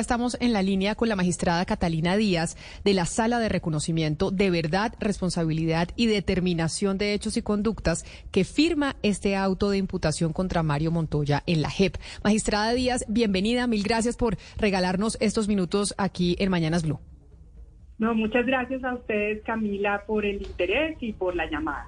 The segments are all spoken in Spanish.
Estamos en la línea con la magistrada Catalina Díaz de la Sala de Reconocimiento de Verdad, Responsabilidad y Determinación de Hechos y Conductas que firma este auto de imputación contra Mario Montoya en la JEP. Magistrada Díaz, bienvenida. Mil gracias por regalarnos estos minutos aquí en Mañanas Blue. No, muchas gracias a ustedes, Camila, por el interés y por la llamada.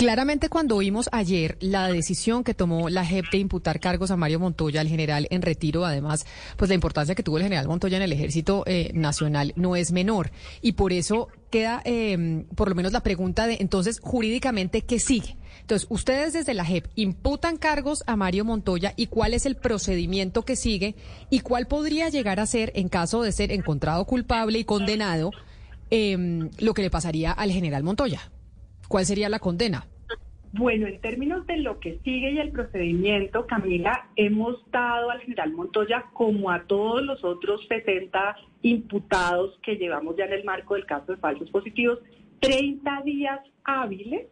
Claramente cuando oímos ayer la decisión que tomó la JEP de imputar cargos a Mario Montoya, el general en retiro, además, pues la importancia que tuvo el general Montoya en el ejército eh, nacional no es menor. Y por eso queda em, por lo menos la pregunta de entonces jurídicamente qué sigue. Entonces, ustedes desde la JEP imputan cargos a Mario Montoya y cuál es el procedimiento que sigue y cuál podría llegar a ser en caso de ser encontrado culpable y condenado em, lo que le pasaría al general Montoya. ¿Cuál sería la condena? Bueno, en términos de lo que sigue y el procedimiento, Camila, hemos dado al general Montoya, como a todos los otros 60 imputados que llevamos ya en el marco del caso de falsos positivos, 30 días hábiles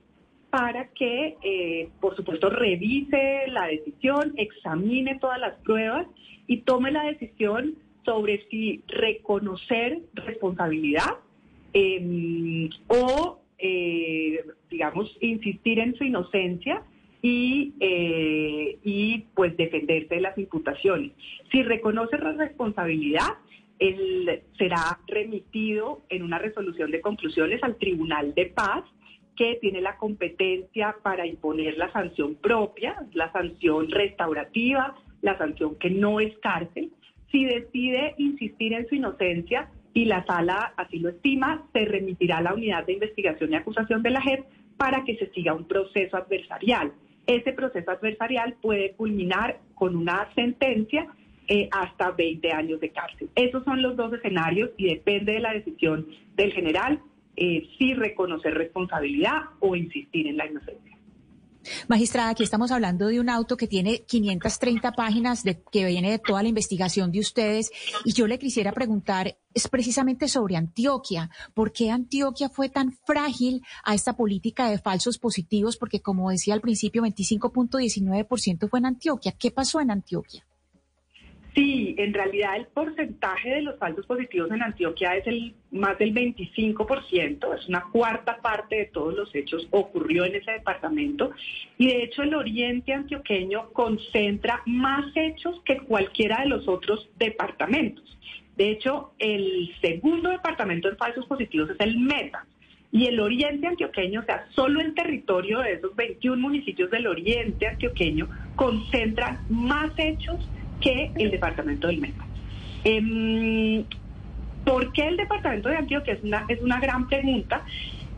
para que, eh, por supuesto, revise la decisión, examine todas las pruebas y tome la decisión sobre si reconocer responsabilidad em, o eh, digamos, insistir en su inocencia y, eh, y pues defenderse de las imputaciones. Si reconoce la responsabilidad, él será remitido en una resolución de conclusiones al Tribunal de Paz que tiene la competencia para imponer la sanción propia, la sanción restaurativa, la sanción que no es cárcel. Si decide insistir en su inocencia, y la sala así lo estima, se remitirá a la unidad de investigación y acusación de la JEP para que se siga un proceso adversarial. Ese proceso adversarial puede culminar con una sentencia eh, hasta 20 años de cárcel. Esos son los dos escenarios y depende de la decisión del general eh, si reconocer responsabilidad o insistir en la inocencia. Magistrada, aquí estamos hablando de un auto que tiene 530 páginas de, que viene de toda la investigación de ustedes y yo le quisiera preguntar es precisamente sobre Antioquia. ¿Por qué Antioquia fue tan frágil a esta política de falsos positivos? Porque como decía al principio, 25.19% fue en Antioquia. ¿Qué pasó en Antioquia? Sí, en realidad el porcentaje de los falsos positivos en Antioquia es el más del 25%, es una cuarta parte de todos los hechos ocurrió en ese departamento y de hecho el oriente antioqueño concentra más hechos que cualquiera de los otros departamentos. De hecho, el segundo departamento en falsos positivos es el Meta. Y el oriente antioqueño, o sea, solo el territorio de esos 21 municipios del oriente antioqueño concentran más hechos que el departamento del Meta. Eh, ¿Por qué el departamento de Antioquia? Es una, es una gran pregunta.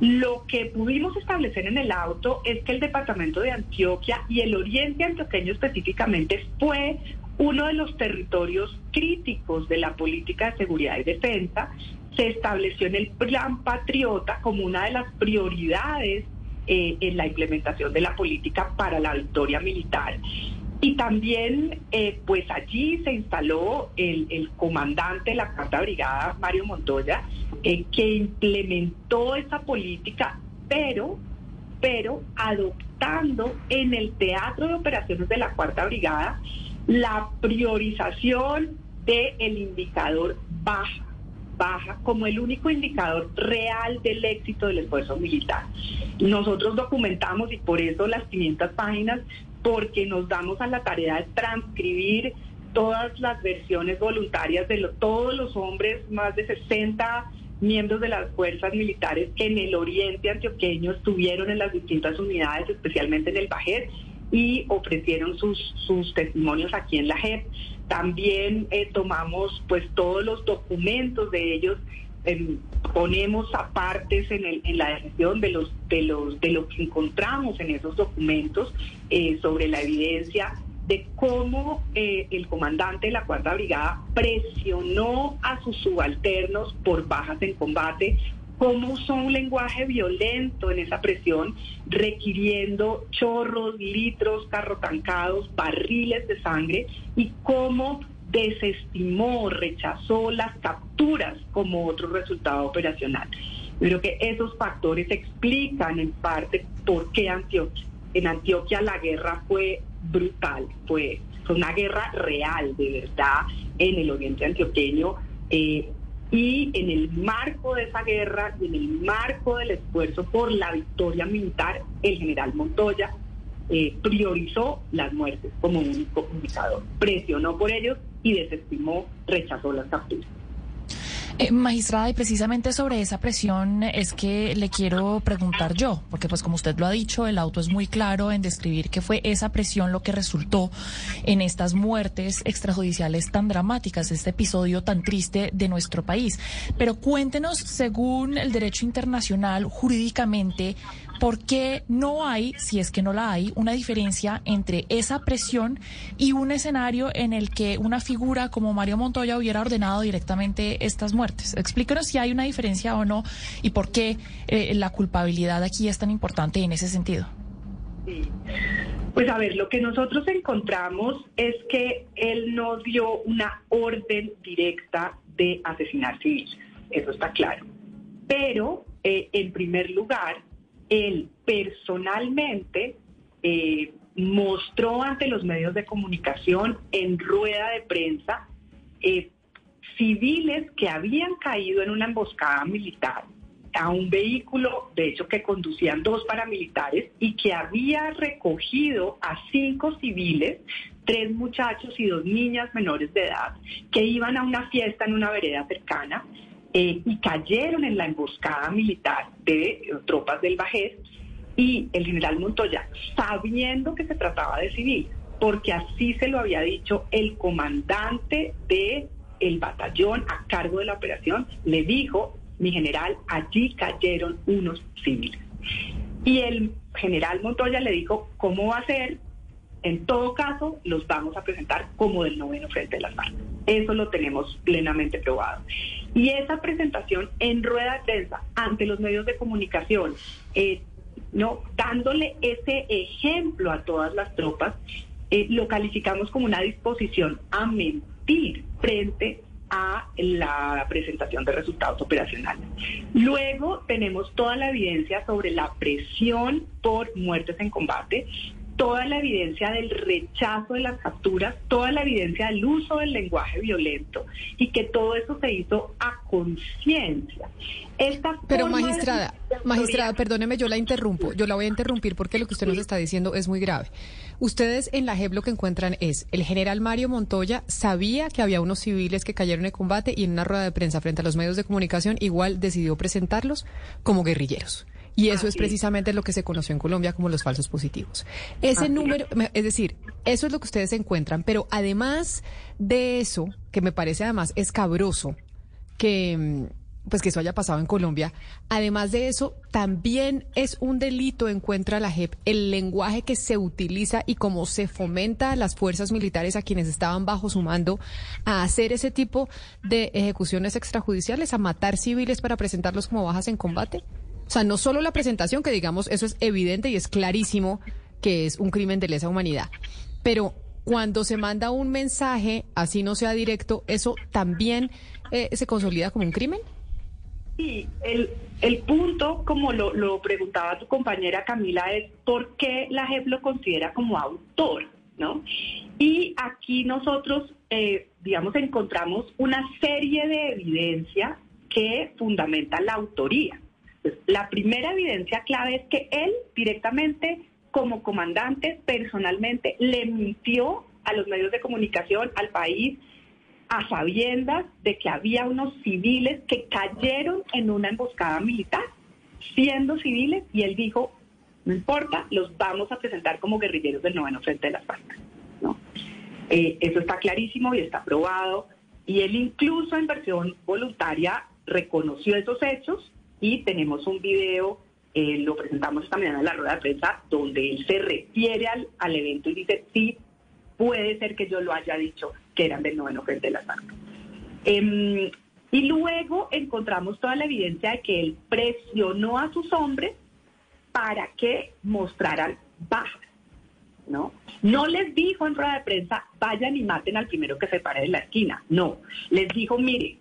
Lo que pudimos establecer en el auto es que el departamento de Antioquia y el oriente antioqueño específicamente fue uno de los territorios críticos de la política de seguridad y defensa. Se estableció en el Plan Patriota como una de las prioridades eh, en la implementación de la política para la victoria militar. Y también, eh, pues allí se instaló el, comandante de la Cuarta Brigada, Mario Montoya, eh, que implementó esa política, pero, pero adoptando en el teatro de operaciones de la Cuarta Brigada la priorización del indicador baja baja como el único indicador real del éxito del esfuerzo militar. Nosotros documentamos y por eso las 500 páginas porque nos damos a la tarea de transcribir todas las versiones voluntarias de todos los hombres, más de 60 miembros de las fuerzas militares que en el oriente antioqueño estuvieron en las distintas unidades, especialmente en el Bajet, y ofrecieron sus, sus testimonios aquí en la JEP. También eh, tomamos pues todos los documentos de ellos ponemos apartes en, el, en la decisión de los de los de lo que encontramos en esos documentos eh, sobre la evidencia de cómo eh, el comandante de la cuarta brigada presionó a sus subalternos por bajas en combate cómo usó un lenguaje violento en esa presión, requiriendo chorros, litros, carrotancados, barriles de sangre, y cómo desestimó, rechazó las capturas como otro resultado operacional. Creo que esos factores explican en parte por qué Antioquia. En Antioquia la guerra fue brutal, fue, fue una guerra real, de verdad, en el oriente antioqueño. Eh, y en el marco de esa guerra y en el marco del esfuerzo por la victoria militar, el general Montoya eh, priorizó las muertes como único indicador, presionó por ellos y desestimó, rechazó las capturas. Eh, magistrada, y precisamente sobre esa presión es que le quiero preguntar yo, porque pues como usted lo ha dicho, el auto es muy claro en describir que fue esa presión lo que resultó en estas muertes extrajudiciales tan dramáticas, este episodio tan triste de nuestro país. Pero cuéntenos, según el derecho internacional, jurídicamente, ¿por qué no hay, si es que no la hay, una diferencia entre esa presión y un escenario en el que una figura como Mario Montoya hubiera ordenado directamente estas muertes? Explíquenos si hay una diferencia o no y por qué eh, la culpabilidad aquí es tan importante en ese sentido. Pues a ver, lo que nosotros encontramos es que él no dio una orden directa de asesinar civiles, eso está claro. Pero, eh, en primer lugar, él personalmente eh, mostró ante los medios de comunicación en rueda de prensa eh, civiles que habían caído en una emboscada militar a un vehículo, de hecho, que conducían dos paramilitares y que había recogido a cinco civiles, tres muchachos y dos niñas menores de edad, que iban a una fiesta en una vereda cercana eh, y cayeron en la emboscada militar de eh, tropas del Bajés y el general Montoya, sabiendo que se trataba de civil, porque así se lo había dicho el comandante de el batallón a cargo de la operación, le dijo, mi general, allí cayeron unos civiles. Y el general Montoya le dijo, ¿cómo va a ser? En todo caso, los vamos a presentar como del noveno frente de las FARC. Eso lo tenemos plenamente probado. Y esa presentación en rueda de prensa ante los medios de comunicación, eh, no dándole ese ejemplo a todas las tropas, eh, lo calificamos como una disposición a mentir frente a la presentación de resultados operacionales. Luego tenemos toda la evidencia sobre la presión por muertes en combate toda la evidencia del rechazo de las capturas, toda la evidencia del uso del lenguaje violento y que todo eso se hizo a conciencia. Pero magistrada, magistrada, perdóneme, yo la interrumpo, yo la voy a interrumpir porque lo que usted nos está diciendo es muy grave. Ustedes en la JEP lo que encuentran es, el general Mario Montoya sabía que había unos civiles que cayeron en combate y en una rueda de prensa frente a los medios de comunicación igual decidió presentarlos como guerrilleros. Y eso es precisamente lo que se conoció en Colombia como los falsos positivos. Ese número, es decir, eso es lo que ustedes encuentran, pero además de eso, que me parece además escabroso, que mm, pues que eso haya pasado en Colombia. Además de eso, también es un delito, encuentra la JEP, el lenguaje que se utiliza y cómo se fomenta a las fuerzas militares a quienes estaban bajo su mando a hacer ese tipo de ejecuciones extrajudiciales, a matar civiles para presentarlos como bajas en combate. O sea, no solo la presentación, que digamos, eso es evidente y es clarísimo que es un crimen de lesa humanidad, pero cuando se manda un mensaje, así no sea directo, ¿eso también eh, se consolida como un crimen? Sí, el, el punto, como lo, lo, preguntaba tu compañera Camila, es por qué la JEP lo considera como autor, ¿no? Y aquí nosotros, eh, digamos, encontramos una serie de evidencia que fundamenta la autoría. La primera evidencia clave es que él directamente, como comandante, personalmente, le mintió a los medios de comunicación, al país, a sabiendas de que había unos civiles que cayeron en una emboscada militar, siendo civiles, y él dijo, no importa, los vamos a presentar como guerrilleros del noveno frente de las. ¿no? Eh, eso está clarísimo y está probado, y él incluso en versión voluntaria reconoció esos hechos y tenemos un video, eh, lo presentamos esta mañana en la rueda de prensa, donde él se refiere al, al evento y dice, sí, puede ser que yo lo haya dicho, que eran del noveno frente de la FARC. Em, y luego encontramos toda la evidencia de que él presionó a sus hombres para que mostraran bajas, ¿no? No les dijo en rueda de prensa, vayan y maten al primero que se pare de la esquina, no. Les dijo, mire,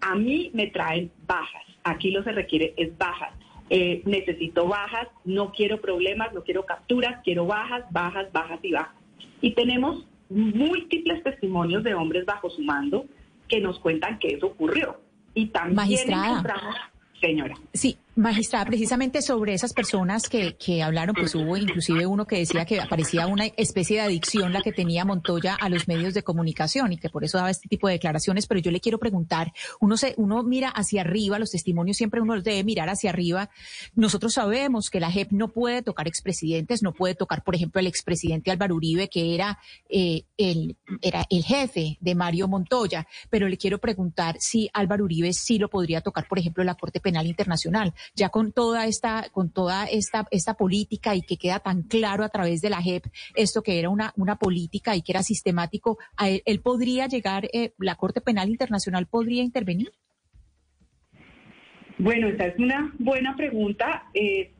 a mí me traen bajas Aquí lo que se requiere es bajas. Eh, necesito bajas, no quiero problemas, no quiero capturas, quiero bajas, bajas, bajas y bajas. Y tenemos múltiples testimonios de hombres bajo su mando que nos cuentan que eso ocurrió. Y también Magistrada. encontramos, señora. Sí, magistrada, precisamente sobre esas personas que, que hablaron, pues hubo inclusive uno que decía que parecía una especie de adicción la que tenía Montoya a los medios de comunicación y que por eso daba este tipo de declaraciones, pero yo le quiero preguntar, uno se, uno mira hacia arriba, los testimonios siempre uno los debe mirar hacia arriba. Nosotros sabemos que la JEP no puede tocar expresidentes, no puede tocar, por ejemplo, el expresidente Álvaro Uribe, que era, eh, el, era el jefe de Mario Montoya, pero le quiero preguntar si Álvaro Uribe sí lo podría tocar, por ejemplo, la Corte Penal Internacional ya con toda esta, con toda esta, esta política y que queda tan claro a través de la JEP esto que era una, una política y que era sistemático, a él, podría llegar, eh, la Corte Penal Internacional podría intervenir. Bueno, esa es una buena pregunta. Eh,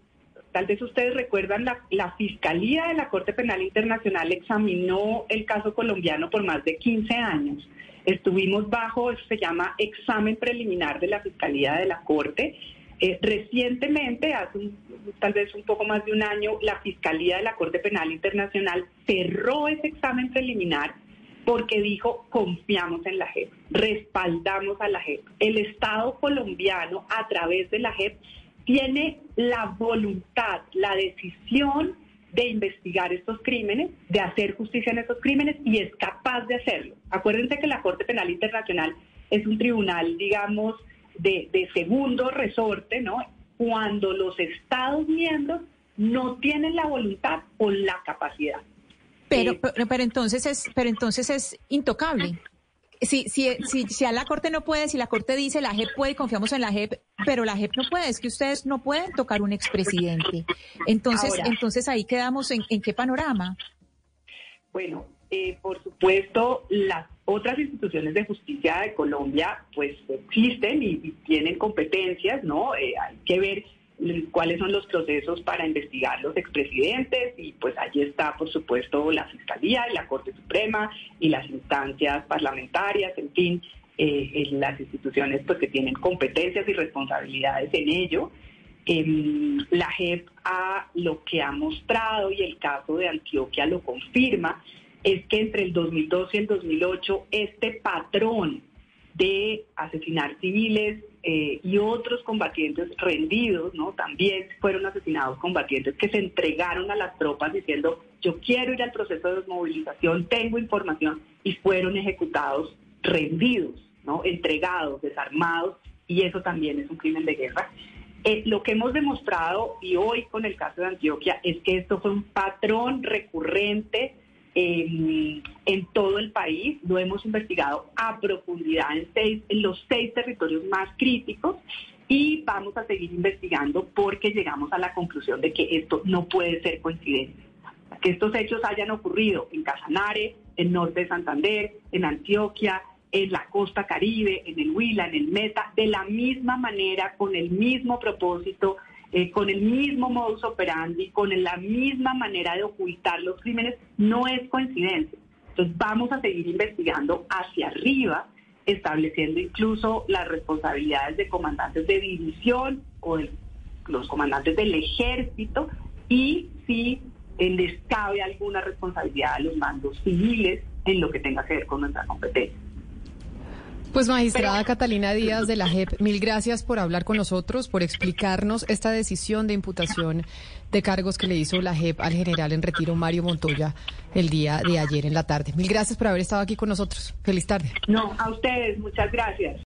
tal vez ustedes recuerdan, la, la, Fiscalía de la Corte Penal Internacional examinó el caso colombiano por más de 15 años. Estuvimos bajo, eso se llama examen preliminar de la Fiscalía de la Corte. Eh, recientemente, hace un, tal vez un poco más de un año, la Fiscalía de la Corte Penal Internacional cerró ese examen preliminar porque dijo confiamos en la JEP, respaldamos a la JEP. El Estado colombiano a través de la JEP tiene la voluntad, la decisión de investigar estos crímenes, de hacer justicia en estos crímenes y es capaz de hacerlo. Acuérdense que la Corte Penal Internacional es un tribunal, digamos, de, de segundo resorte, ¿no? Cuando los Estados miembros no tienen la voluntad o la capacidad. Pero, eh, pero, pero, entonces es, pero entonces es intocable. Si, si, si, si a la Corte no puede, si la Corte dice la JEP puede, confiamos en la JEP, pero la JEP no puede, es que ustedes no pueden tocar un expresidente. Entonces, Ahora, entonces ahí quedamos en, en qué panorama. Bueno, eh, por supuesto, las otras instituciones de justicia de Colombia pues existen y, tienen competencias, ¿no? Eh, hay que ver cuáles son los procesos para investigar los expresidentes y pues allí está por supuesto la Fiscalía y la Corte Suprema y las instancias parlamentarias, en fin, eh, las instituciones pues que tienen competencias y responsabilidades en ello. Eh, la JEP ha, lo que ha mostrado y el caso de Antioquia lo confirma, es que entre el 2012 y el 2008 este patrón de asesinar civiles eh, y otros combatientes rendidos, ¿no? También fueron asesinados combatientes que se entregaron a las tropas diciendo yo quiero ir al proceso de desmovilización, tengo información y fueron ejecutados rendidos, ¿no? Entregados, desarmados y eso también es un crimen de guerra. Eh, lo que hemos demostrado y hoy con el caso de Antioquia es que esto fue un patrón recurrente eh, en todo el país. Lo hemos investigado a profundidad en, seis, en los seis territorios más críticos y vamos a seguir investigando porque llegamos a la conclusión de que esto no puede ser coincidencia. Que estos hechos hayan ocurrido en Casanare, en norte de Santander, en Antioquia, en la costa caribe, en el Huila, en el Meta, de la misma manera, con el mismo propósito, eh, con el mismo modus operandi, con la misma manera de ocultar los crímenes, no es coincidencia. Entonces vamos a seguir investigando hacia arriba, estableciendo incluso las responsabilidades de comandantes de división o de los comandantes del ejército y si les cabe alguna responsabilidad a los mandos civiles en lo que tenga que ver con nuestra competencia. Pues magistrada Pero, Catalina Díaz de la JEP, mil gracias por hablar con nosotros, por explicarnos esta decisión de imputación de cargos que le hizo la JEP al general en retiro Mario Montoya el día de ayer en la tarde. Mil gracias por haber estado aquí con nosotros. Feliz tarde. No, a ustedes, muchas gracias.